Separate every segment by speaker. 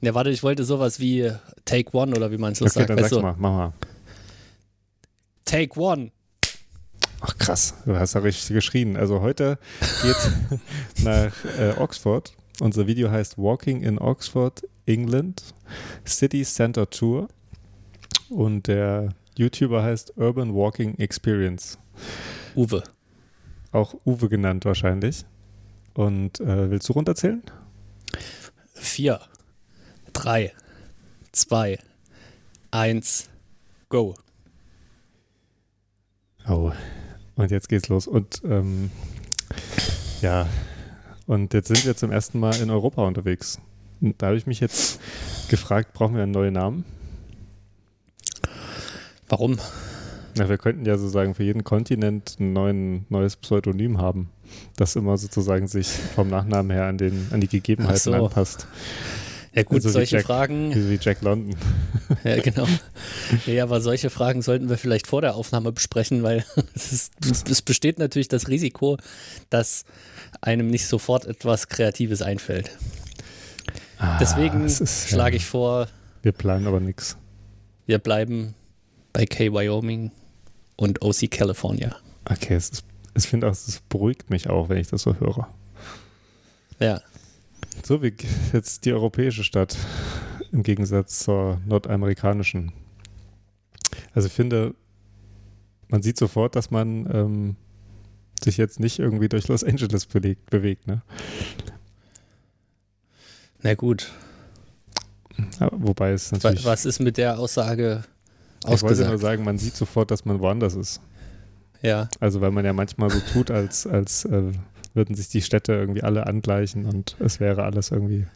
Speaker 1: Ja, warte, ich wollte sowas wie Take One oder wie man es so
Speaker 2: Okay,
Speaker 1: sagt.
Speaker 2: dann
Speaker 1: weißt
Speaker 2: sag's
Speaker 1: du?
Speaker 2: mal, mach mal.
Speaker 1: Take One.
Speaker 2: Ach krass, du hast ja richtig geschrien. Also heute geht's nach äh, Oxford. Unser Video heißt Walking in Oxford, England, City Center Tour. Und der YouTuber heißt Urban Walking Experience.
Speaker 1: Uwe.
Speaker 2: Auch Uwe genannt wahrscheinlich. Und äh, willst du runterzählen?
Speaker 1: Vier, drei, zwei, eins, go.
Speaker 2: Oh, und jetzt geht's los. Und ähm, ja, und jetzt sind wir zum ersten Mal in Europa unterwegs. Und da habe ich mich jetzt gefragt, brauchen wir einen neuen Namen?
Speaker 1: Warum?
Speaker 2: Na, wir könnten ja sozusagen für jeden Kontinent ein neuen, neues Pseudonym haben, das immer sozusagen sich vom Nachnamen her an, den, an die Gegebenheiten
Speaker 1: so.
Speaker 2: anpasst.
Speaker 1: Ja gut,
Speaker 2: Also
Speaker 1: solche
Speaker 2: Jack-
Speaker 1: Fragen,
Speaker 2: Wie, Jack London.
Speaker 1: ja genau. Ja, aber solche Fragen sollten wir vielleicht vor der Aufnahme besprechen, weil es, ist, es besteht natürlich das Risiko, dass einem nicht sofort etwas Kreatives einfällt. Deswegen
Speaker 2: Ah, es ist,
Speaker 1: schlage ich vor,
Speaker 2: Wir planen aber nichts.
Speaker 1: wir bleiben bei K Wyoming und OC California.
Speaker 2: Okay, es ist, ich finde auch, es beruhigt mich auch, wenn ich das so höre.
Speaker 1: Ja,
Speaker 2: So wie jetzt die europäische Stadt im Gegensatz zur nordamerikanischen. Also ich finde, man sieht sofort, dass man ähm, sich jetzt nicht irgendwie durch Los Angeles bewegt, bewegt ne?
Speaker 1: na gut.
Speaker 2: Aber wobei es natürlich.
Speaker 1: Was ist mit der Aussage
Speaker 2: ich wollte nur
Speaker 1: ausgesagt?
Speaker 2: sagen, man sieht sofort, dass man woanders ist.
Speaker 1: Ja,
Speaker 2: Also weil man ja manchmal so tut, als, als äh, würden sich die Städte irgendwie alle angleichen und es wäre alles irgendwie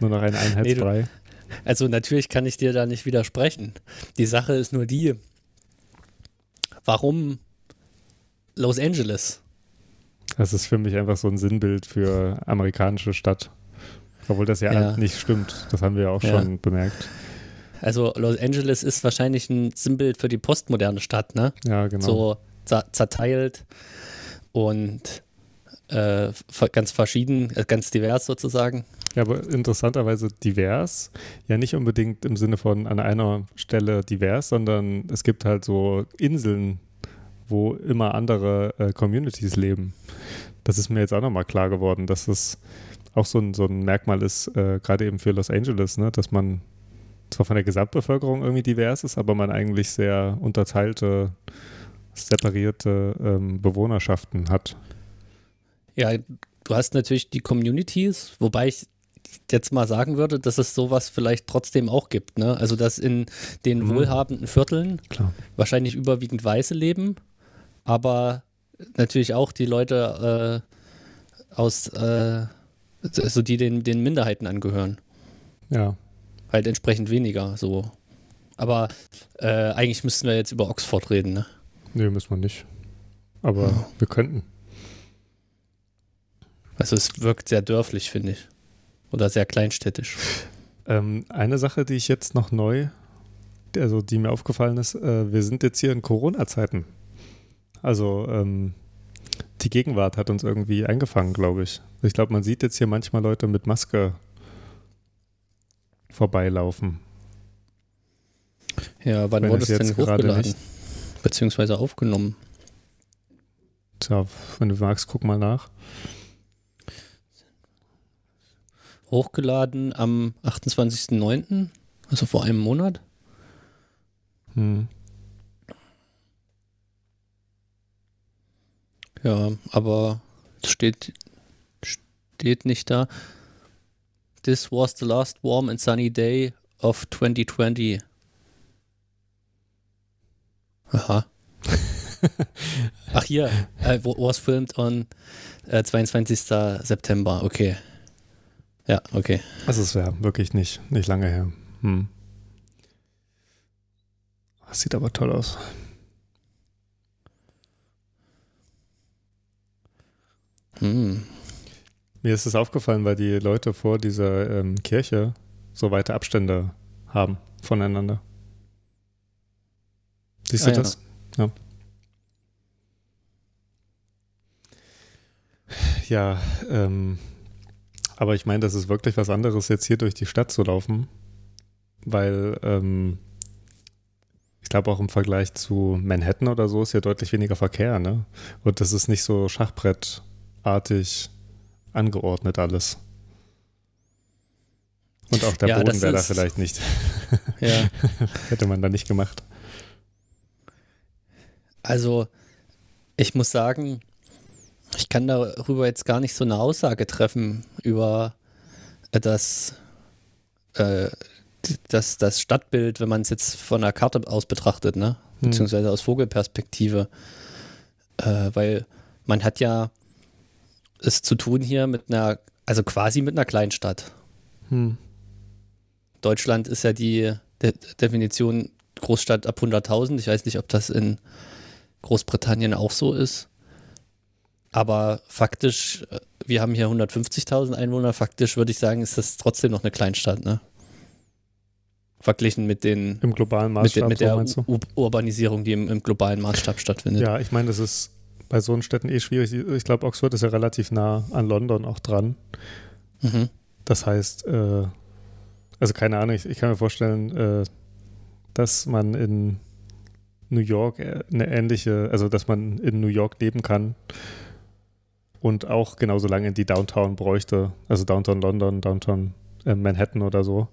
Speaker 2: nur noch ein Einheitsbrei.
Speaker 1: also natürlich kann ich dir da nicht widersprechen. Die Sache ist nur die, warum Los Angeles?
Speaker 2: Das ist für mich einfach so ein Sinnbild für amerikanische Stadt. Obwohl das ja,
Speaker 1: Ja.
Speaker 2: nicht stimmt. Das haben wir ja auch
Speaker 1: Ja.
Speaker 2: schon bemerkt.
Speaker 1: Also Los Angeles ist wahrscheinlich ein Sinnbild für die postmoderne Stadt, ne?
Speaker 2: Ja, genau.
Speaker 1: So zer- zerteilt und äh, ganz verschieden, äh, ganz divers sozusagen.
Speaker 2: Ja, aber interessanterweise divers. Ja, nicht unbedingt im Sinne von an einer Stelle divers, sondern es gibt halt so Inseln, wo immer andere äh, Communities leben. Das ist mir jetzt auch nochmal klar geworden, dass es auch so ein, so ein Merkmal ist, äh, gerade eben für Los Angeles, ne? dass man zwar von der Gesamtbevölkerung irgendwie divers ist, aber man eigentlich sehr unterteilte, separierte ähm, Bewohnerschaften hat.
Speaker 1: Ja, du hast natürlich die Communities, wobei ich jetzt mal sagen würde, dass es sowas vielleicht trotzdem auch gibt. Ne? Also, dass in den
Speaker 2: Mhm.
Speaker 1: wohlhabenden Vierteln
Speaker 2: Klar.
Speaker 1: wahrscheinlich überwiegend Weiße leben, aber natürlich auch die Leute äh, aus, äh, also die den, den Minderheiten angehören.
Speaker 2: Ja.
Speaker 1: Halt entsprechend weniger so. Aber äh, eigentlich müssten wir jetzt über Oxford reden, ne?
Speaker 2: Nee, müssen wir nicht. Aber
Speaker 1: Ja.
Speaker 2: wir könnten.
Speaker 1: Also es wirkt sehr dörflich, finde ich. Oder sehr kleinstädtisch.
Speaker 2: Ähm, eine Sache, die ich jetzt noch neu, also die mir aufgefallen ist, äh, wir sind jetzt hier in Corona-Zeiten. Also ähm, die Gegenwart hat uns irgendwie eingefangen, glaube ich. Ich glaube, man sieht jetzt hier manchmal Leute mit Maske vorbeilaufen.
Speaker 1: Ja, wann
Speaker 2: Wenn
Speaker 1: wurde
Speaker 2: es
Speaker 1: denn
Speaker 2: jetzt gerade
Speaker 1: hochgeladen?
Speaker 2: nicht-
Speaker 1: Beziehungsweise aufgenommen?
Speaker 2: Tja, wenn du magst, guck mal nach.
Speaker 1: Hochgeladen am 28.09., also vor einem Monat.
Speaker 2: Hm.
Speaker 1: Ja, aber es steht, steht nicht da. This was the last warm and sunny day of 2020. Aha. Ach hier, äh, wo- was filmed on äh, 22. September. Okay. Ja, okay.
Speaker 2: Also es wäre wirklich nicht, nicht lange her. Hm. Das sieht aber toll aus.
Speaker 1: Hm.
Speaker 2: Mir ist es aufgefallen, weil die Leute vor dieser ähm, Kirche so weite Abstände haben voneinander. Siehst du
Speaker 1: Ah, ja.
Speaker 2: das? Ja. Ja, ähm, Aber ich meine, das ist wirklich was anderes, jetzt hier durch die Stadt zu laufen, weil ähm, ich glaube auch im Vergleich zu Manhattan oder so ist hier deutlich weniger Verkehr, ne? Und das ist nicht so schachbrettartig angeordnet alles. Und auch der
Speaker 1: Ja,
Speaker 2: Boden wäre da vielleicht nicht.
Speaker 1: Ja.
Speaker 2: Hätte man da nicht gemacht.
Speaker 1: Also, ich muss sagen, ich kann darüber jetzt gar nicht so eine Aussage treffen über äh, das, äh, das, das Stadtbild, wenn man es jetzt von der Karte aus betrachtet, ne?
Speaker 2: Hm.
Speaker 1: Beziehungsweise aus Vogelperspektive. Äh, weil man hat ja es zu tun hier mit einer, also quasi mit einer Kleinstadt.
Speaker 2: Hm.
Speaker 1: Deutschland ist ja die De Definition Großstadt ab 100.000. Ich weiß nicht, ob das in Großbritannien auch so ist. Aber faktisch, äh, wir haben hier 150.000 Einwohner. Faktisch würde ich sagen, ist das trotzdem noch eine Kleinstadt, ne? Verglichen mit den
Speaker 2: Im globalen
Speaker 1: mit,
Speaker 2: Maßstab,
Speaker 1: den, mit
Speaker 2: so
Speaker 1: der
Speaker 2: meinst du?
Speaker 1: U Urbanisierung, die im, im globalen Maßstab stattfindet.
Speaker 2: Ja, ich meine, das ist bei so Städten eh schwierig. Ich glaube, Oxford ist ja relativ nah an London auch dran.
Speaker 1: Mhm.
Speaker 2: Das heißt, äh, also keine Ahnung, ich, ich kann mir vorstellen, äh, dass man in New York äh, eine ähnliche, also dass man in New York leben kann und auch genauso lange in die Downtown bräuchte, also Downtown London, Downtown äh, Manhattan oder so.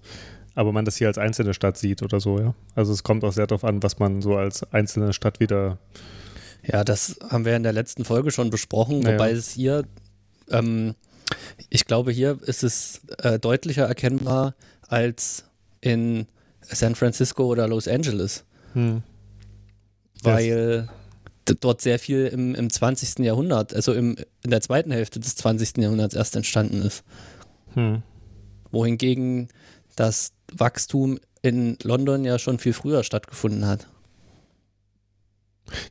Speaker 2: Aber man das hier als einzelne Stadt sieht oder so, ja. Also es kommt auch sehr darauf an, was man so als einzelne Stadt wieder
Speaker 1: Ja, das haben wir in der letzten Folge schon besprochen,
Speaker 2: Naja.
Speaker 1: wobei es hier, ähm, ich glaube, hier ist es äh, deutlicher erkennbar als in San Francisco oder Los Angeles,
Speaker 2: hm,
Speaker 1: weil d- dort sehr viel im, im 20. Jahrhundert, also im, in der zweiten Hälfte des 20. Jahrhunderts erst entstanden ist.
Speaker 2: hm.
Speaker 1: Wohingegen das Wachstum in London ja schon viel früher stattgefunden hat.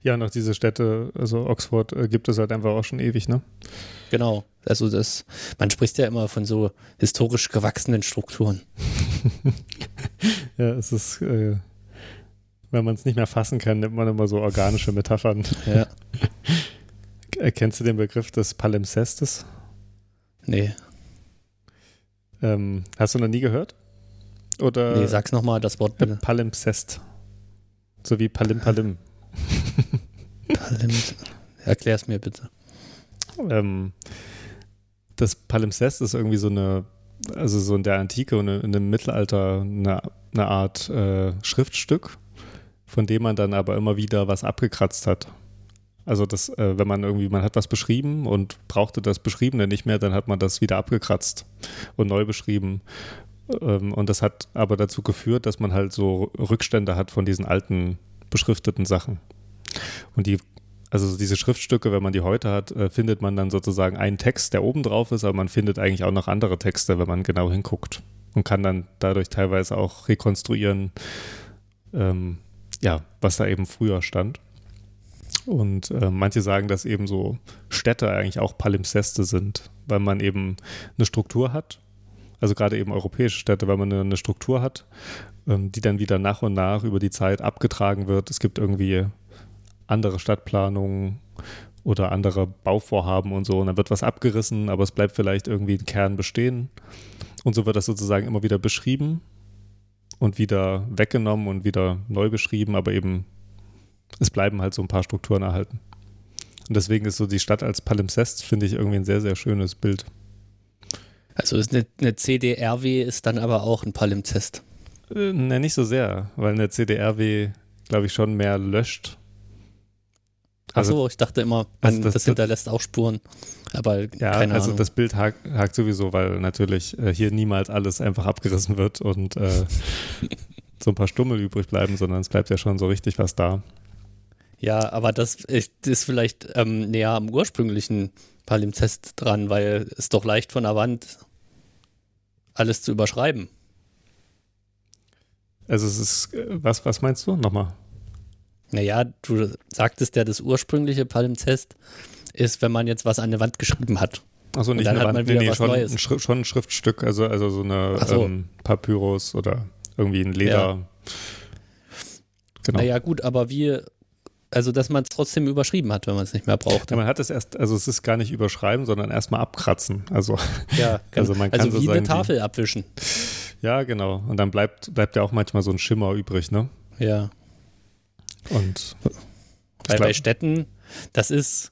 Speaker 2: Ja, noch diese Städte, also Oxford äh, gibt es halt einfach auch schon ewig, ne?
Speaker 1: Genau. Also das, man spricht ja immer von so historisch gewachsenen Strukturen.
Speaker 2: Ja, es ist, äh, wenn man es nicht mehr fassen kann, nimmt man immer so organische Metaphern.
Speaker 1: Ja.
Speaker 2: Erkennst du den Begriff des Palimpsestes?
Speaker 1: Nee,
Speaker 2: Ähm, hast du noch nie gehört? Oder
Speaker 1: nee, sag's nochmal das Wort bitte.
Speaker 2: Palimpsest. So wie Palim Palim.
Speaker 1: Palimpsest. Erklär's mir bitte.
Speaker 2: Ähm, das Palimpsest ist irgendwie so eine, also so in der Antike und in dem Mittelalter eine, eine Art äh, Schriftstück, von dem man dann aber immer wieder was abgekratzt hat. Also das, äh, wenn man irgendwie, man hat was beschrieben und brauchte das Beschriebene nicht mehr, dann hat man das wieder abgekratzt und neu beschrieben. Ähm, und das hat aber dazu geführt, dass man halt so Rückstände hat von diesen alten beschrifteten Sachen. Und die also diese Schriftstücke, wenn man die heute hat, äh, findet man dann sozusagen einen Text, der oben drauf ist, aber man findet eigentlich auch noch andere Texte, wenn man genau hinguckt und kann dann dadurch teilweise auch rekonstruieren, ähm, ja, was da eben früher stand. Und äh, manche sagen, dass eben so Städte eigentlich auch Palimpseste sind, weil man eben eine Struktur hat, also gerade eben europäische Städte, weil man eine, eine Struktur hat, ähm, die dann wieder nach und nach über die Zeit abgetragen wird. Es gibt irgendwie andere Stadtplanungen oder andere Bauvorhaben und so. Und dann wird was abgerissen, aber es bleibt vielleicht irgendwie ein Kern bestehen. Und so wird das sozusagen immer wieder beschrieben und wieder weggenommen und wieder neu beschrieben, aber eben es bleiben halt so ein paar Strukturen erhalten. Und deswegen ist so die Stadt als Palimpsest, finde ich, irgendwie ein sehr, sehr schönes Bild.
Speaker 1: Also ist eine, eine CDRW ist dann aber auch ein Palimpsest.
Speaker 2: Äh, ne, nicht so sehr, weil eine CDRW, glaube ich, schon mehr löscht. Also-
Speaker 1: Achso, ich dachte immer,
Speaker 2: Also
Speaker 1: man,
Speaker 2: das-
Speaker 1: das, hinterlässt auch Spuren. Aber
Speaker 2: Ja,
Speaker 1: keine
Speaker 2: also
Speaker 1: Ahnung.
Speaker 2: das Bild hakt, hakt sowieso, weil natürlich äh, hier niemals alles einfach abgerissen wird und äh, so ein paar Stummel übrig bleiben, sondern es bleibt ja schon so richtig was da.
Speaker 1: ja, aber das ist, ist vielleicht ähm, näher am ursprünglichen Palimpsest dran, weil es doch leicht von der Wand alles zu überschreiben.
Speaker 2: Also es ist, äh, was, was meinst du? Nochmal.
Speaker 1: Naja, du sagtest ja, das ursprüngliche Palimpsest ist, wenn man jetzt was an der Wand geschrieben hat.
Speaker 2: Achso, nicht eine
Speaker 1: hat man
Speaker 2: Wand,
Speaker 1: wieder
Speaker 2: nee, nee, schon, ein schon ein Schriftstück, also, also so eine
Speaker 1: so.
Speaker 2: ähm, Papyrus oder irgendwie ein Leder. Genau.
Speaker 1: Naja, gut, aber wie Also, dass man es trotzdem überschrieben hat, wenn man es nicht mehr braucht.
Speaker 2: Ja, man hat es erst, also es ist gar nicht überschreiben, sondern erstmal abkratzen. Also,
Speaker 1: ja, genau.
Speaker 2: also man kann
Speaker 1: also
Speaker 2: so
Speaker 1: wie
Speaker 2: sagen,
Speaker 1: eine Tafel abwischen.
Speaker 2: Ja, genau. Und dann bleibt, bleibt ja auch manchmal so ein Schimmer übrig, ne?
Speaker 1: Ja.
Speaker 2: Und
Speaker 1: Weil bei Städten, das ist,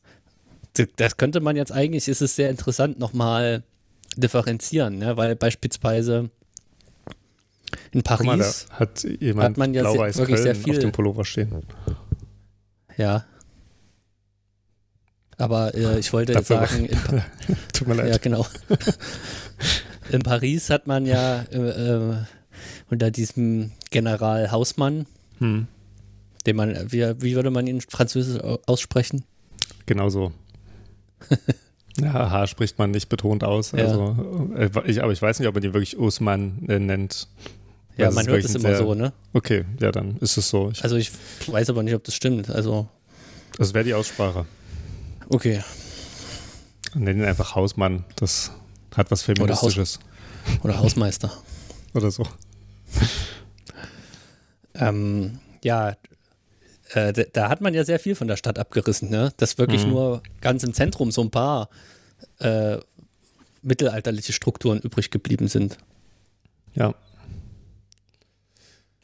Speaker 1: das könnte man jetzt eigentlich, ist es sehr interessant nochmal differenzieren, ne? weil beispielsweise in
Speaker 2: guck mal,
Speaker 1: Paris,
Speaker 2: hat jemand
Speaker 1: hat man ja sehr-
Speaker 2: blau-weiß
Speaker 1: wirklich sehr viel-
Speaker 2: auf dem Pullover stehen.
Speaker 1: ja. Aber äh, ich wollte jetzt sagen,
Speaker 2: Tut mir leid.
Speaker 1: ja genau. in Paris hat man ja äh, äh, unter diesem General Hausmann,
Speaker 2: Hm.
Speaker 1: Den man, wie, wie würde man ihn französisch au- aussprechen?
Speaker 2: Genau so. ja, H spricht man nicht betont aus. Also, äh, ich, aber ich weiß nicht, ob man ihn wirklich Usman äh, nennt.
Speaker 1: Ja,
Speaker 2: Also
Speaker 1: man hört es immer
Speaker 2: sehr-
Speaker 1: so, ne?
Speaker 2: Okay, ja, dann ist es so. Ich,
Speaker 1: Also ich weiß aber nicht, ob das stimmt. Also,
Speaker 2: das wäre die Aussprache.
Speaker 1: okay.
Speaker 2: Nenn ihn einfach Hausmann. Das hat was Feministisches.
Speaker 1: Oder Hausmeister.
Speaker 2: Oder, so.
Speaker 1: Ähm, ja, äh, da, da hat man ja sehr viel von der Stadt abgerissen, ne? Dass wirklich
Speaker 2: Mhm.
Speaker 1: nur ganz im Zentrum so ein paar äh, mittelalterliche Strukturen übrig geblieben sind.
Speaker 2: Ja.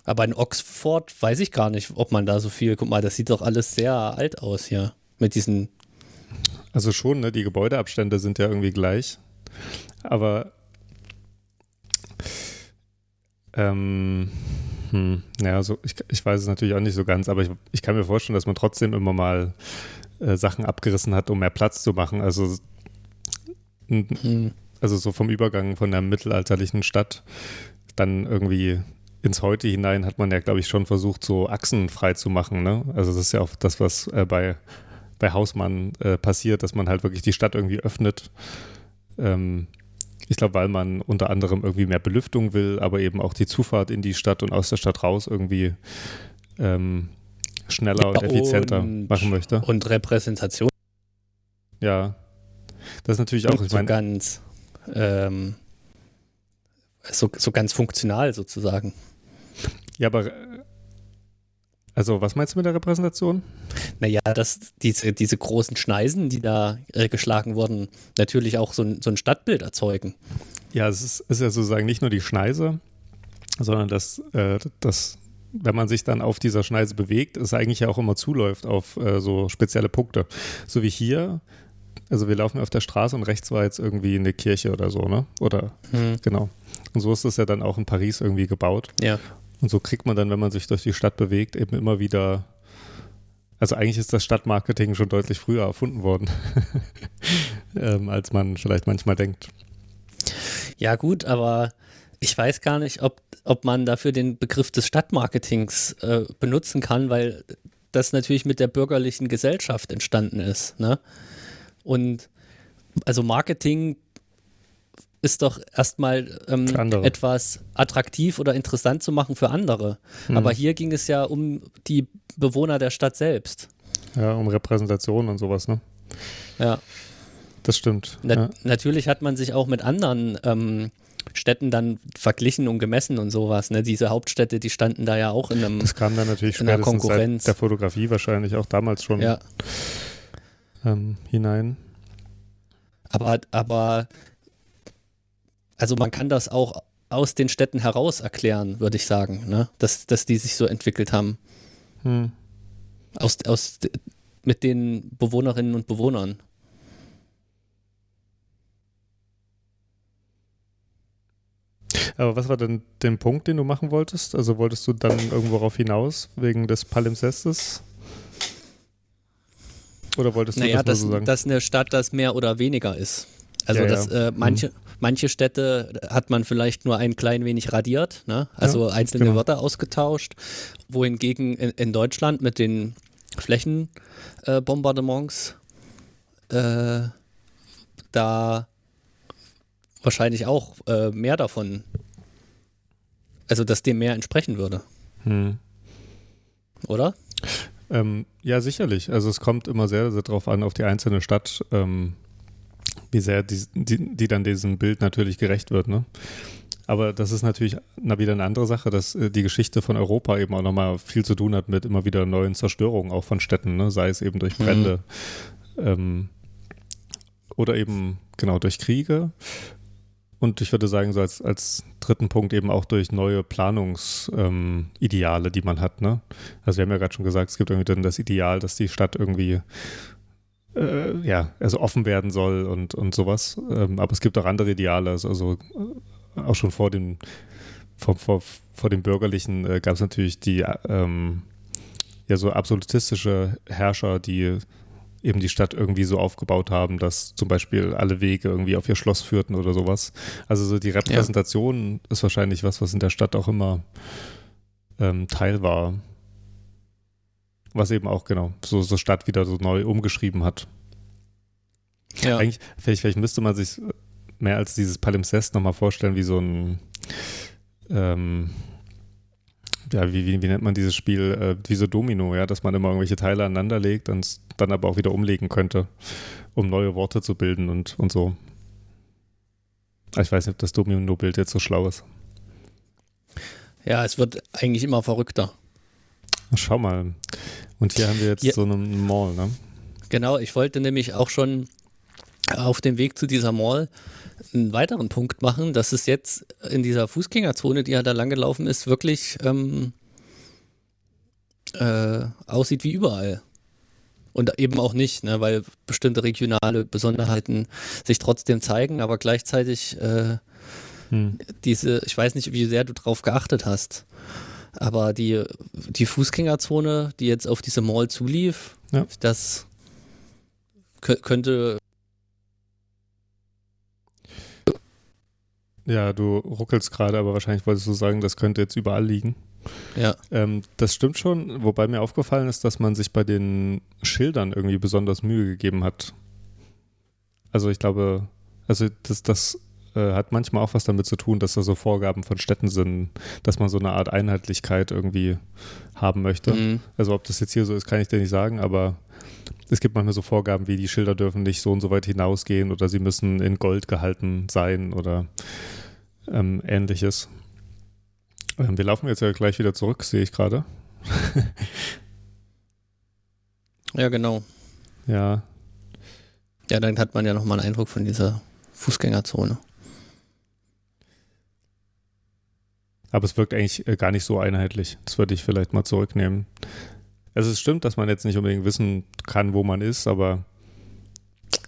Speaker 1: Aber in Oxford weiß ich gar nicht, ob man da so viel. Guck mal, das sieht doch alles sehr alt aus hier. Mit diesen.
Speaker 2: Also schon, ne? Die Gebäudeabstände sind ja irgendwie gleich. Aber ähm, hm, naja, so, ich, ich weiß es natürlich auch nicht so ganz, aber ich, ich kann mir vorstellen, dass man trotzdem immer mal äh, Sachen abgerissen hat, um mehr Platz zu machen. Also,
Speaker 1: Hm,
Speaker 2: also so vom Übergang von der mittelalterlichen Stadt dann irgendwie ins Heute hinein hat man ja, glaube ich, schon versucht, so Achsen frei zu machen. Ne? Also das ist ja auch das, was äh, bei, bei Hausmann äh, passiert, dass man halt wirklich die Stadt irgendwie öffnet. Ähm, ich glaube, weil man unter anderem irgendwie mehr Belüftung will, aber eben auch die Zufahrt in die Stadt und aus der Stadt raus irgendwie ähm, schneller und effizienter
Speaker 1: und-
Speaker 2: machen möchte.
Speaker 1: und Repräsentation
Speaker 2: Ja. Das ist natürlich auch, ich
Speaker 1: so
Speaker 2: meine,
Speaker 1: ganz. Ähm, so, so ganz funktional sozusagen.
Speaker 2: ja, aber also was meinst du mit der Repräsentation?
Speaker 1: Naja, dass diese, diese großen Schneisen, die da äh, geschlagen wurden, natürlich auch so ein, so ein Stadtbild erzeugen.
Speaker 2: Ja, es ist, ist ja sozusagen nicht nur die Schneise, sondern dass, äh, dass, wenn man sich dann auf dieser Schneise bewegt, es eigentlich ja auch immer zuläuft auf äh, so spezielle Punkte. So wie hier, also wir laufen auf der Straße und rechts war jetzt irgendwie eine Kirche oder so, ne? Oder genau. Und so ist es ja dann auch in Paris irgendwie gebaut.
Speaker 1: Ja.
Speaker 2: Und so kriegt man dann, wenn man sich durch die Stadt bewegt, eben immer wieder. Also eigentlich ist das Stadtmarketing schon deutlich früher erfunden worden, ähm, als man vielleicht manchmal denkt.
Speaker 1: Ja, gut, aber ich weiß gar nicht, ob, ob man dafür den Begriff des Stadtmarketings äh, benutzen kann, weil das natürlich mit der bürgerlichen Gesellschaft entstanden ist. Ne? Und also Marketing ist doch erstmal ähm, etwas attraktiv oder interessant zu machen für andere.
Speaker 2: Mhm.
Speaker 1: Aber hier ging es ja um die Bewohner der Stadt selbst.
Speaker 2: Ja, um Repräsentation und sowas, ne?
Speaker 1: Ja.
Speaker 2: Das stimmt.
Speaker 1: Na,
Speaker 2: ja.
Speaker 1: Natürlich hat man sich auch mit anderen ähm, Städten dann verglichen und gemessen und sowas. Ne? Diese Hauptstädte, die standen da ja auch in einem.
Speaker 2: Das kam dann natürlich
Speaker 1: in der
Speaker 2: spätestens
Speaker 1: Konkurrenz.
Speaker 2: der Fotografie wahrscheinlich auch damals schon
Speaker 1: ja,
Speaker 2: ähm, hinein.
Speaker 1: aber, aber also man kann das auch aus den Städten heraus erklären, würde ich sagen, ne? dass, dass die sich so entwickelt haben.
Speaker 2: Hm.
Speaker 1: Aus, aus, mit den Bewohnerinnen und Bewohnern.
Speaker 2: Aber was war denn der Punkt, den du machen wolltest? Also wolltest du dann irgendwo darauf hinaus, wegen des Palimpsestes? Oder wolltest du
Speaker 1: Naja,
Speaker 2: das
Speaker 1: dass,
Speaker 2: nur so sagen?
Speaker 1: dass eine Stadt das mehr oder weniger ist. Also,
Speaker 2: Ja, ja.
Speaker 1: dass äh, manche, manche Städte hat man vielleicht nur ein klein wenig radiert, ne? also einzelne
Speaker 2: genau.
Speaker 1: Wörter ausgetauscht, wohingegen in, in Deutschland mit den Flächenbombardements äh, äh, da wahrscheinlich auch äh, mehr davon, also dass dem mehr entsprechen würde,
Speaker 2: hm.
Speaker 1: oder?
Speaker 2: Ähm, ja, sicherlich. Also es kommt immer sehr, sehr drauf an, auf die einzelne Stadt, ähm, wie sehr die, die, die dann diesem Bild natürlich gerecht wird. Ne? Aber das ist natürlich na, wieder eine andere Sache, dass äh, die Geschichte von Europa eben auch nochmal viel zu tun hat mit immer wieder neuen Zerstörungen auch von Städten, ne? sei es eben durch Brände mhm. ähm, oder eben genau durch Kriege. Und ich würde sagen, so als, als dritten Punkt eben auch durch neue Planungsideale, ähm, die man hat. Ne? Also wir haben ja gerade schon gesagt, es gibt irgendwie dann das Ideal, dass die Stadt irgendwie äh, ja, also offen werden soll und, und sowas. Ähm, aber es gibt auch andere Ideale, also, also äh, auch schon vor dem, vor, vor, vor dem Bürgerlichen äh, gab es natürlich die ähm, ja so absolutistische Herrscher, die eben die Stadt irgendwie so aufgebaut haben, dass zum Beispiel alle Wege irgendwie auf ihr Schloss führten oder sowas. Also so die Repräsentation ja. ist wahrscheinlich was, was in der Stadt auch immer ähm, Teil war was eben auch, genau, so, so Stadt wieder so neu umgeschrieben hat. Ja. Eigentlich, vielleicht, vielleicht müsste man sich mehr als dieses Palimpsest nochmal vorstellen, wie so ein, ähm, ja, wie, wie, wie, nennt man dieses Spiel, äh, wie so Domino, ja, dass man immer irgendwelche Teile aneinander legt und dann aber auch wieder umlegen könnte, um neue Worte zu bilden und, und so. Ich weiß nicht, ob das Domino-Bild jetzt so schlau ist.
Speaker 1: Ja, es wird eigentlich immer verrückter.
Speaker 2: Schau mal. Und hier haben wir jetzt ja. so eine Mall, ne?
Speaker 1: Genau, ich wollte nämlich auch schon auf dem Weg zu dieser Mall einen weiteren Punkt machen, dass es jetzt in dieser Fußgängerzone, die ja da lang gelaufen ist, wirklich ähm, äh, aussieht wie überall. Und eben auch nicht, ne, weil bestimmte regionale Besonderheiten sich trotzdem zeigen, aber gleichzeitig äh, hm. diese, ich weiß nicht, wie sehr du drauf geachtet hast. Aber die, die Fußgängerzone, die jetzt auf diese Mall zulief, ja. das könnte.
Speaker 2: Ja, du ruckelst gerade, aber wahrscheinlich wolltest du sagen, das könnte jetzt überall liegen.
Speaker 1: Ja.
Speaker 2: Ähm, das stimmt schon, wobei mir aufgefallen ist, dass man sich bei den Schildern irgendwie besonders Mühe gegeben hat. Also ich glaube, also das, das äh, hat manchmal auch was damit zu tun, dass da so Vorgaben von Städten sind, dass man so eine Art Einheitlichkeit irgendwie haben möchte. Mhm. Also ob das jetzt hier so ist, kann ich dir nicht sagen, aber es gibt manchmal so Vorgaben wie die Schilder dürfen nicht so und so weit hinausgehen oder sie müssen in Gold gehalten sein oder ähm, ähnliches. Ähm, wir laufen jetzt ja gleich wieder zurück, sehe ich gerade.
Speaker 1: ja, genau.
Speaker 2: Ja.
Speaker 1: Ja, dann hat man ja nochmal einen Eindruck von dieser Fußgängerzone.
Speaker 2: Aber es wirkt eigentlich äh, gar nicht so einheitlich. Das würde ich vielleicht mal zurücknehmen. Also es stimmt, dass man jetzt nicht unbedingt wissen kann, wo man ist, aber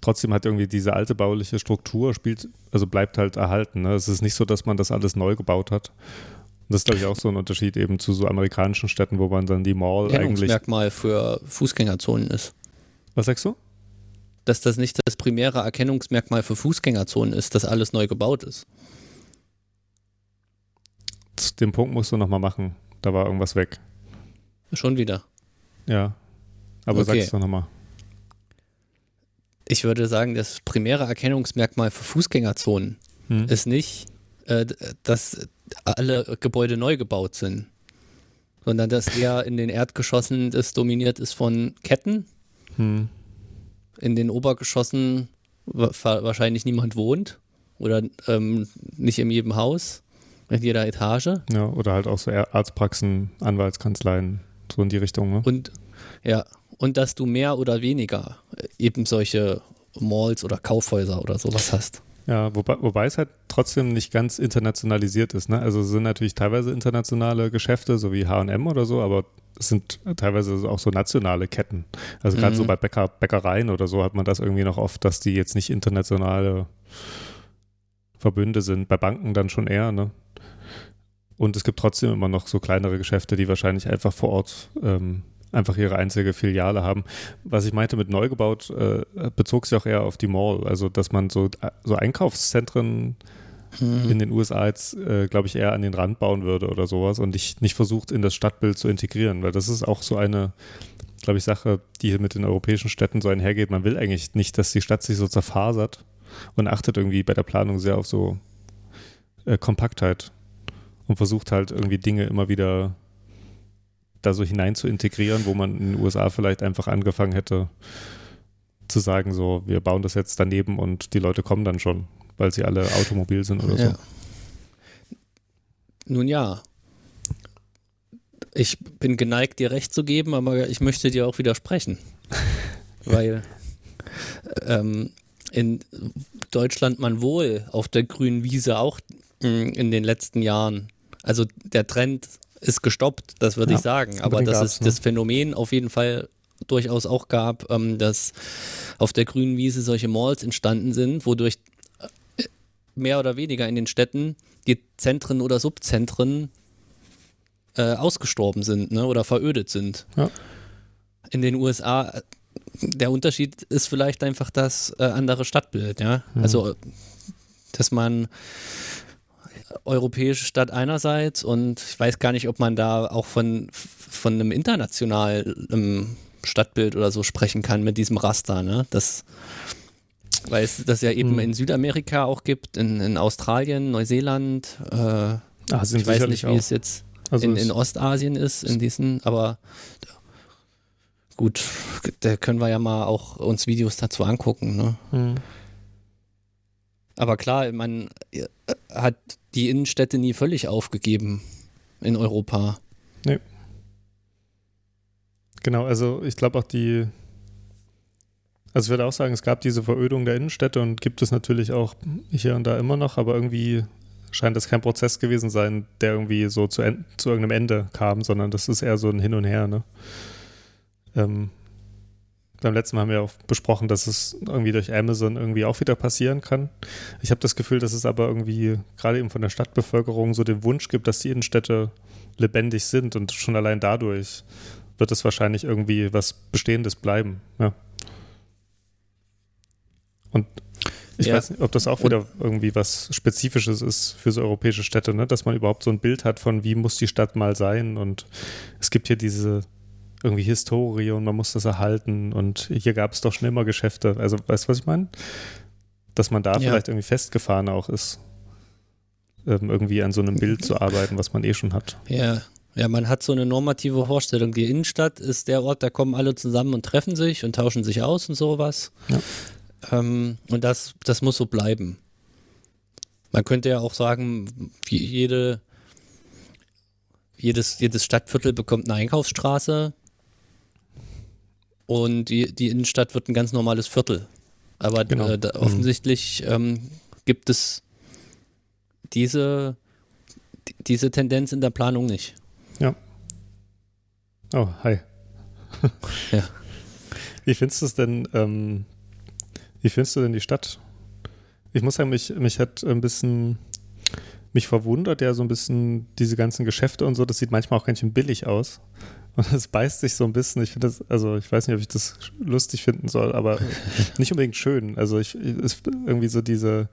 Speaker 2: trotzdem hat irgendwie diese alte bauliche Struktur spielt, also bleibt halt erhalten. Ne? Es ist nicht so, dass man das alles neu gebaut hat. Und das ist, glaube ich, auch so ein Unterschied eben zu so amerikanischen Städten, wo man dann die Mall eigentlich.
Speaker 1: Merkmal für Fußgängerzonen ist.
Speaker 2: Was sagst du?
Speaker 1: Dass das nicht das primäre Erkennungsmerkmal für Fußgängerzonen ist, dass alles neu gebaut ist
Speaker 2: den Punkt musst du nochmal machen. Da war irgendwas weg.
Speaker 1: Schon wieder.
Speaker 2: Ja. Aber okay. sag es doch nochmal.
Speaker 1: Ich würde sagen, das primäre Erkennungsmerkmal für Fußgängerzonen hm. ist nicht, äh, dass alle Gebäude neu gebaut sind, sondern dass eher in den Erdgeschossen das dominiert ist von Ketten. Hm. In den Obergeschossen wahrscheinlich niemand wohnt oder ähm, nicht in jedem Haus in jeder Etage.
Speaker 2: Ja, oder halt auch so Arztpraxen, Anwaltskanzleien, so in die Richtung. Ne?
Speaker 1: Und ja, und dass du mehr oder weniger äh, eben solche Malls oder Kaufhäuser oder sowas hast.
Speaker 2: Ja, wobei, wobei es halt trotzdem nicht ganz internationalisiert ist. Ne? Also es sind natürlich teilweise internationale Geschäfte, so wie HM oder so, aber es sind teilweise auch so nationale Ketten. Also gerade mhm. so bei Bäcker, Bäckereien oder so hat man das irgendwie noch oft, dass die jetzt nicht internationale Verbünde sind. Bei Banken dann schon eher, ne? Und es gibt trotzdem immer noch so kleinere Geschäfte, die wahrscheinlich einfach vor Ort ähm, einfach ihre einzige Filiale haben. Was ich meinte mit neu gebaut, äh, bezog sich auch eher auf die Mall. Also, dass man so, so Einkaufszentren mhm. in den USA jetzt, äh, glaube ich, eher an den Rand bauen würde oder sowas und nicht, nicht versucht, in das Stadtbild zu integrieren, weil das ist auch so eine, glaube ich, Sache, die hier mit den europäischen Städten so einhergeht. Man will eigentlich nicht, dass die Stadt sich so zerfasert und achtet irgendwie bei der Planung sehr auf so äh, Kompaktheit und versucht halt irgendwie Dinge immer wieder da so hinein zu integrieren, wo man in den USA vielleicht einfach angefangen hätte zu sagen, so, wir bauen das jetzt daneben und die Leute kommen dann schon, weil sie alle automobil sind oder ja. so.
Speaker 1: Nun ja. Ich bin geneigt, dir recht zu geben, aber ich möchte dir auch widersprechen. weil ähm, in Deutschland man wohl auf der grünen Wiese auch mm, in den letzten Jahren, also der Trend ist gestoppt, das würde ja, ich sagen. Aber dass es ne? das Phänomen auf jeden Fall durchaus auch gab, ähm, dass auf der grünen Wiese solche Malls entstanden sind, wodurch äh, mehr oder weniger in den Städten die Zentren oder Subzentren äh, ausgestorben sind ne, oder verödet sind. Ja. In den USA, äh, der Unterschied ist vielleicht einfach das äh, andere Stadtbild, ja. Mhm. Also, dass man europäische Stadt einerseits und ich weiß gar nicht, ob man da auch von, von einem internationalen Stadtbild oder so sprechen kann mit diesem Raster, ne? Das, weil es das ja eben hm. in Südamerika auch gibt, in, in Australien, Neuseeland, äh, ah, ich weiß nicht, wie auch. es jetzt also in, in Ostasien ist, in diesen, aber gut, da können wir ja mal auch uns Videos dazu angucken, ne? Hm. Aber klar, man hat die Innenstädte nie völlig aufgegeben in Europa. Nee.
Speaker 2: Genau, also ich glaube auch die, also ich würde auch sagen, es gab diese Verödung der Innenstädte und gibt es natürlich auch hier und da immer noch, aber irgendwie scheint das kein Prozess gewesen sein, der irgendwie so zu, zu irgendeinem Ende kam, sondern das ist eher so ein Hin und Her. Ne? Ähm, beim letzten Mal haben wir auch besprochen, dass es irgendwie durch Amazon irgendwie auch wieder passieren kann. Ich habe das Gefühl, dass es aber irgendwie gerade eben von der Stadtbevölkerung so den Wunsch gibt, dass die Innenstädte lebendig sind und schon allein dadurch wird es wahrscheinlich irgendwie was Bestehendes bleiben. Ja. Und ich ja. weiß nicht, ob das auch wieder irgendwie was Spezifisches ist für so europäische Städte, ne? dass man überhaupt so ein Bild hat von, wie muss die Stadt mal sein. Und es gibt hier diese irgendwie Historie und man muss das erhalten. Und hier gab es doch schon immer Geschäfte. Also, weißt du, was ich meine? Dass man da ja. vielleicht irgendwie festgefahren auch ist, ähm, irgendwie an so einem Bild zu arbeiten, was man eh schon hat.
Speaker 1: Ja, ja, man hat so eine normative Vorstellung. Die Innenstadt ist der Ort, da kommen alle zusammen und treffen sich und tauschen sich aus und sowas. Ja. Ähm, und das, das muss so bleiben. Man könnte ja auch sagen, jede, jedes, jedes Stadtviertel bekommt eine Einkaufsstraße und die, die Innenstadt wird ein ganz normales Viertel. Aber genau. äh, da, mhm. offensichtlich ähm, gibt es diese, diese Tendenz in der Planung nicht.
Speaker 2: Ja. Oh, hi. ja. Wie findest du es denn, ähm, wie findest du denn die Stadt? Ich muss sagen, mich, mich hat ein bisschen, mich verwundert ja so ein bisschen diese ganzen Geschäfte und so, das sieht manchmal auch ganz schön billig aus. Und es beißt sich so ein bisschen. Ich finde das, also ich weiß nicht, ob ich das lustig finden soll, aber nicht unbedingt schön. Also ich, ist irgendwie so diese,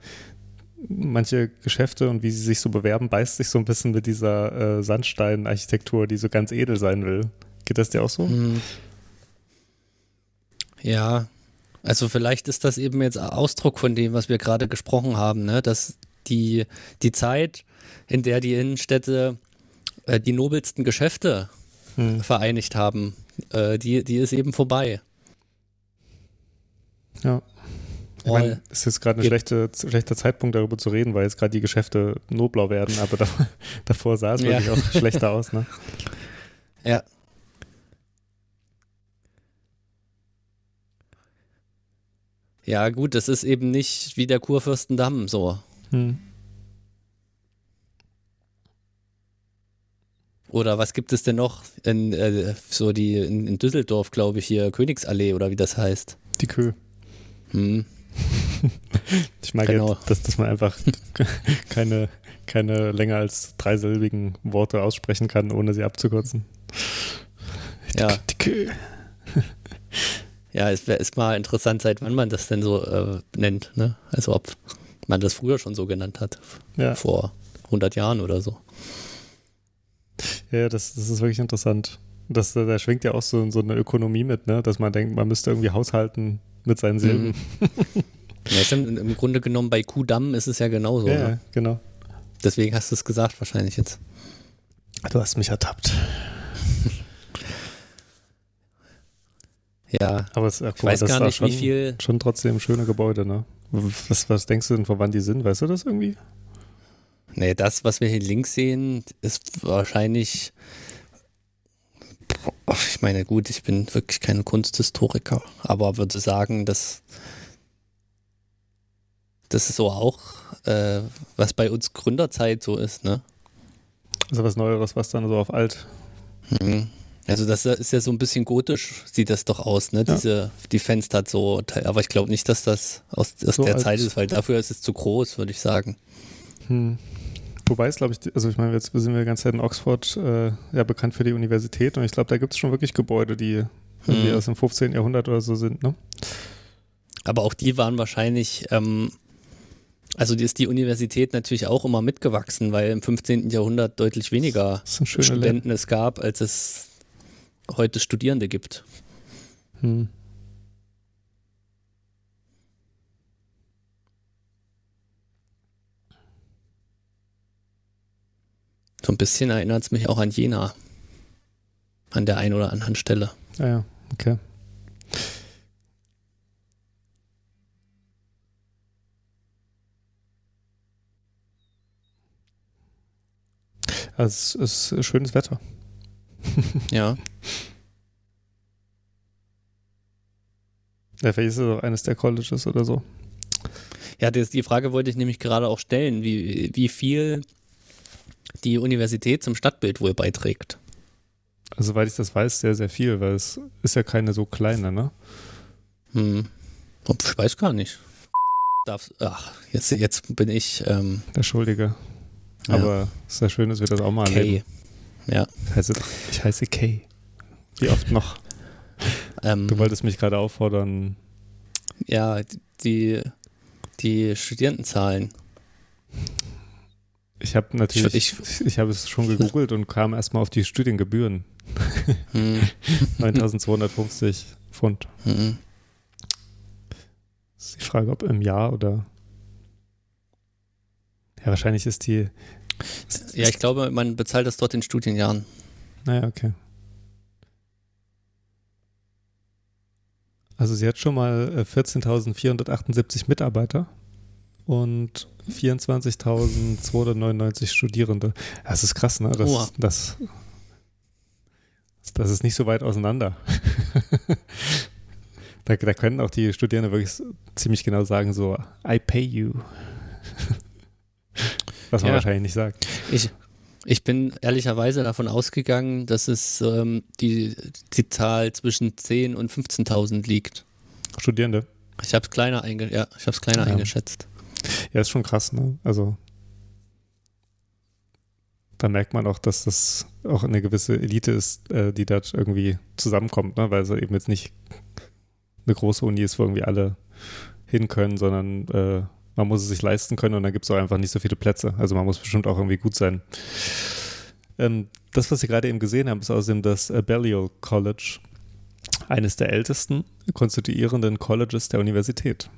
Speaker 2: manche Geschäfte und wie sie sich so bewerben, beißt sich so ein bisschen mit dieser äh, Sandstein-Architektur, die so ganz edel sein will. Geht das dir auch so? Hm.
Speaker 1: Ja, also vielleicht ist das eben jetzt Ausdruck von dem, was wir gerade gesprochen haben, ne? dass die, die Zeit, in der die Innenstädte äh, die nobelsten Geschäfte hm. vereinigt haben, äh, die, die ist eben vorbei.
Speaker 2: Ja. Ich meine, es ist gerade ein schlechte, schlechter Zeitpunkt, darüber zu reden, weil jetzt gerade die Geschäfte nobler werden, aber davor, davor sah es wirklich ja. auch schlechter aus, ne?
Speaker 1: Ja. Ja, gut, das ist eben nicht wie der Kurfürstendamm so. Hm. Oder was gibt es denn noch in, äh, so die in, in Düsseldorf, glaube ich, hier Königsallee oder wie das heißt?
Speaker 2: Die Kö. Hm. ich mag genau. ja, dass, dass man einfach keine, keine länger als dreisilbigen Worte aussprechen kann, ohne sie abzukürzen.
Speaker 1: Ja. ja, es wäre mal interessant, seit wann man das denn so äh, nennt. Ne? Also ob man das früher schon so genannt hat. Ja. Vor 100 Jahren oder so.
Speaker 2: Ja, das, das ist wirklich interessant. Das, da schwingt ja auch so, so eine Ökonomie mit, ne? dass man denkt, man müsste irgendwie haushalten mit seinen Silben. Mhm.
Speaker 1: Ja, stimmt. Im Grunde genommen bei Kudamm ist es ja genauso. Ja, ne?
Speaker 2: genau.
Speaker 1: Deswegen hast du es gesagt, wahrscheinlich jetzt.
Speaker 2: Du hast mich ertappt.
Speaker 1: ja.
Speaker 2: Aber es,
Speaker 1: ich weiß gar nicht, schon, wie viel.
Speaker 2: Schon trotzdem schöne Gebäude, ne? Was, was denkst du denn, von wann die sind? Weißt du das irgendwie?
Speaker 1: Nee, das, was wir hier links sehen, ist wahrscheinlich. Ich meine, gut, ich bin wirklich kein Kunsthistoriker, aber würde sagen, dass das ist so auch, äh, was bei uns Gründerzeit so ist, ne?
Speaker 2: Also was Neueres, was dann so auf alt.
Speaker 1: Mhm. Also das ist ja so ein bisschen gotisch, sieht das doch aus, ne?
Speaker 2: Ja.
Speaker 1: Diese, die Fenster hat so, aber ich glaube nicht, dass das aus, aus
Speaker 2: So
Speaker 1: der
Speaker 2: alt.
Speaker 1: Zeit ist, weil dafür ist es zu groß, würde ich sagen.
Speaker 2: Hm. Wobei es, glaube ich, also ich meine, jetzt sind wir die ganze Zeit in Oxford äh, ja bekannt für die Universität und ich glaube, da gibt es schon wirklich Gebäude, die irgendwie
Speaker 1: Hm.
Speaker 2: aus dem 15. Jahrhundert oder so sind, ne?
Speaker 1: Aber auch die waren wahrscheinlich, ähm, also die ist die Universität natürlich auch immer mitgewachsen, weil im 15. Jahrhundert deutlich weniger. Studenten es gab, als es heute Studierende gibt.
Speaker 2: Hm.
Speaker 1: So ein bisschen erinnert es mich auch an Jena. An der einen oder anderen Stelle.
Speaker 2: Ah ja, okay. Also es ist schönes Wetter.
Speaker 1: Ja.
Speaker 2: Ja, vielleicht ist es auch eines der Colleges oder so.
Speaker 1: Ja, das, die Frage wollte ich nämlich gerade auch stellen, wie, wie viel die Universität zum Stadtbild wohl beiträgt.
Speaker 2: Also, soweit ich das weiß, sehr, sehr viel, weil es ist ja keine so kleine, ne?
Speaker 1: Hm. Ich weiß gar nicht. Darf, ach, jetzt, jetzt bin ich ähm,
Speaker 2: Der Schuldige.
Speaker 1: Ja.
Speaker 2: Aber es ist ja schön, dass wir das auch mal erleben.
Speaker 1: Kay. Ja.
Speaker 2: Ich heiße, ich heiße Kay. Wie oft noch?
Speaker 1: Ähm,
Speaker 2: Du wolltest mich gerade auffordern.
Speaker 1: ja, die, die Studierendenzahlen.
Speaker 2: Ich habe natürlich,
Speaker 1: Ich-
Speaker 2: ich, ich habe es schon gegoogelt und kam erstmal auf die Studiengebühren.
Speaker 1: Hm,
Speaker 2: 9250 Pfund.
Speaker 1: hm.
Speaker 2: Ist die Frage, ob im Jahr oder. Ja, wahrscheinlich ist die. Ist,
Speaker 1: Ja, ich glaube, man bezahlt das dort in Studienjahren.
Speaker 2: Naja, okay. Also sie hat schon mal äh, 14.478 Mitarbeiter und 24.299 Studierende. Das ist krass, ne? Das,
Speaker 1: Oha.
Speaker 2: das, das ist nicht so weit auseinander. da, da können auch die Studierenden wirklich ziemlich genau sagen, so, I pay you. Was man
Speaker 1: Ja.
Speaker 2: wahrscheinlich nicht sagt.
Speaker 1: Ich, ich bin ehrlicherweise davon ausgegangen, dass es ähm, die, die Zahl zwischen 10.000 und 15.000 liegt.
Speaker 2: Studierende.
Speaker 1: Ich habe es kleiner, einge ja, ich hab's kleiner
Speaker 2: Ja.
Speaker 1: eingeschätzt.
Speaker 2: Ja, ist schon krass, ne? Also da merkt man auch, dass das auch eine gewisse Elite ist, äh, die da irgendwie zusammenkommt, ne? Weil es eben jetzt nicht eine große Uni ist, wo irgendwie alle hin können, sondern äh, man muss es sich leisten können und dann gibt es auch einfach nicht so viele Plätze. Also man muss bestimmt auch irgendwie gut sein. Ähm, das, was Sie gerade eben gesehen haben, ist außerdem das äh, Balliol College, eines der ältesten konstituierenden Colleges der Universität.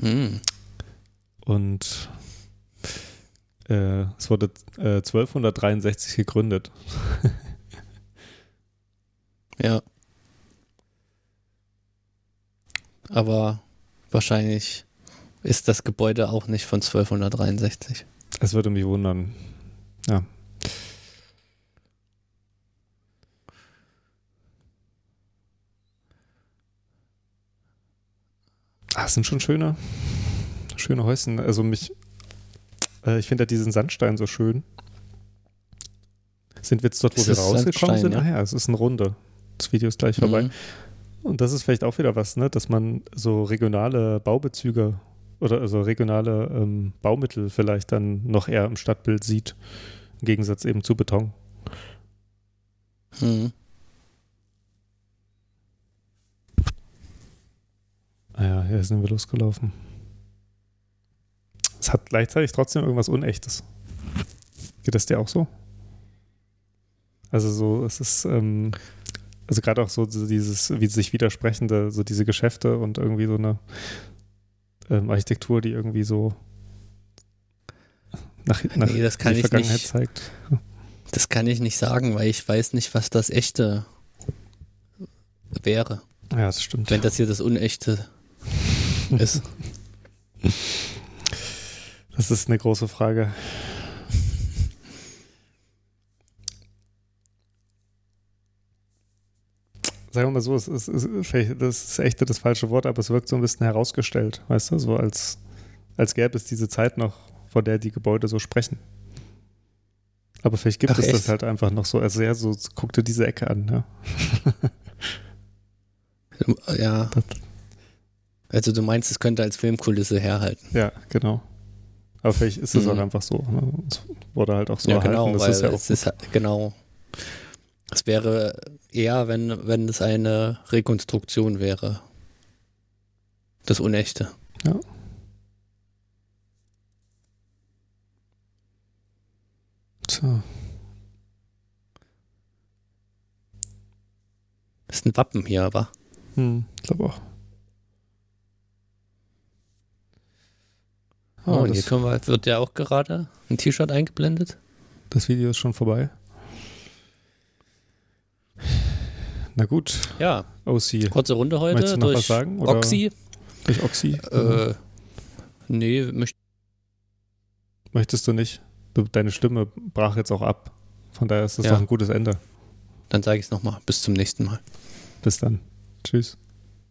Speaker 1: Hm.
Speaker 2: Und äh, es wurde äh, 1263 gegründet.
Speaker 1: Ja. Aber wahrscheinlich ist das Gebäude auch nicht von 1263.
Speaker 2: Es würde mich wundern. Ja. Ah, es sind schon schöne, schöne Häuschen. Also mich, äh, ich finde ja diesen Sandstein so schön. Sind wir jetzt dort, wo
Speaker 1: Ist
Speaker 2: wir rausgekommen
Speaker 1: Sandstein,
Speaker 2: sind?
Speaker 1: ja?
Speaker 2: Ah ja, es ist eine Runde. Das Video ist gleich vorbei.
Speaker 1: Mhm.
Speaker 2: Und das ist vielleicht auch wieder was, ne? dass man so regionale Baubezüge oder also regionale ähm, Baumittel vielleicht dann noch eher im Stadtbild sieht, im Gegensatz eben zu Beton.
Speaker 1: Mhm.
Speaker 2: Ah ja, hier sind wir losgelaufen. Es hat gleichzeitig trotzdem irgendwas Unechtes. Geht das dir auch so? Also so, es ist, ähm, also gerade auch so dieses, wie sich widersprechende, so diese Geschäfte und irgendwie so eine ähm, Architektur, die irgendwie so nach, nach
Speaker 1: Nee, das kann
Speaker 2: die Vergangenheit
Speaker 1: nicht.
Speaker 2: zeigt.
Speaker 1: Das kann ich nicht sagen, weil ich weiß nicht, was das echte wäre,
Speaker 2: Ja, das stimmt.
Speaker 1: wenn das hier das Unechte ist.
Speaker 2: Das ist eine große Frage. Sagen wir mal so, es ist, es ist, das ist echt das falsche Wort, aber es wirkt so ein bisschen herausgestellt, weißt du, so als, als gäbe es diese Zeit noch, vor der die Gebäude so sprechen. Aber vielleicht gibt Ach, es echt? das halt einfach noch so. Also ja, so guck dir diese Ecke an,
Speaker 1: ja. ja. Also du meinst, es könnte als Filmkulisse herhalten.
Speaker 2: Ja, genau. Aber vielleicht ist es mhm. auch einfach so. Ne? Es wurde halt auch so
Speaker 1: ja,
Speaker 2: erhalten.
Speaker 1: Genau, das ist ja auch es ist, genau. Es wäre eher, wenn, wenn es eine Rekonstruktion wäre. Das Unechte.
Speaker 2: Ja. So.
Speaker 1: Das ist ein Wappen hier, aber.
Speaker 2: Hm, ich glaube auch.
Speaker 1: Oh, und hier wir, wird ja auch gerade ein T-Shirt eingeblendet.
Speaker 2: Das Video ist schon vorbei. Na gut.
Speaker 1: Ja.
Speaker 2: OC.
Speaker 1: Kurze Runde heute.
Speaker 2: Möchtest du noch
Speaker 1: durch
Speaker 2: was sagen?
Speaker 1: Oder Oxy.
Speaker 2: Durch Oxy?
Speaker 1: Äh, nee, möcht
Speaker 2: möchtest du nicht. Du, deine Stimme brach jetzt auch ab. Von daher ist das ja. doch ein gutes Ende.
Speaker 1: Dann sage ich es nochmal. Bis zum nächsten Mal.
Speaker 2: Bis dann. Tschüss.